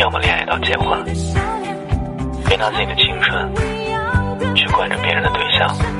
要么恋爱到结婚别拿自己的青春去惯着别人的对象。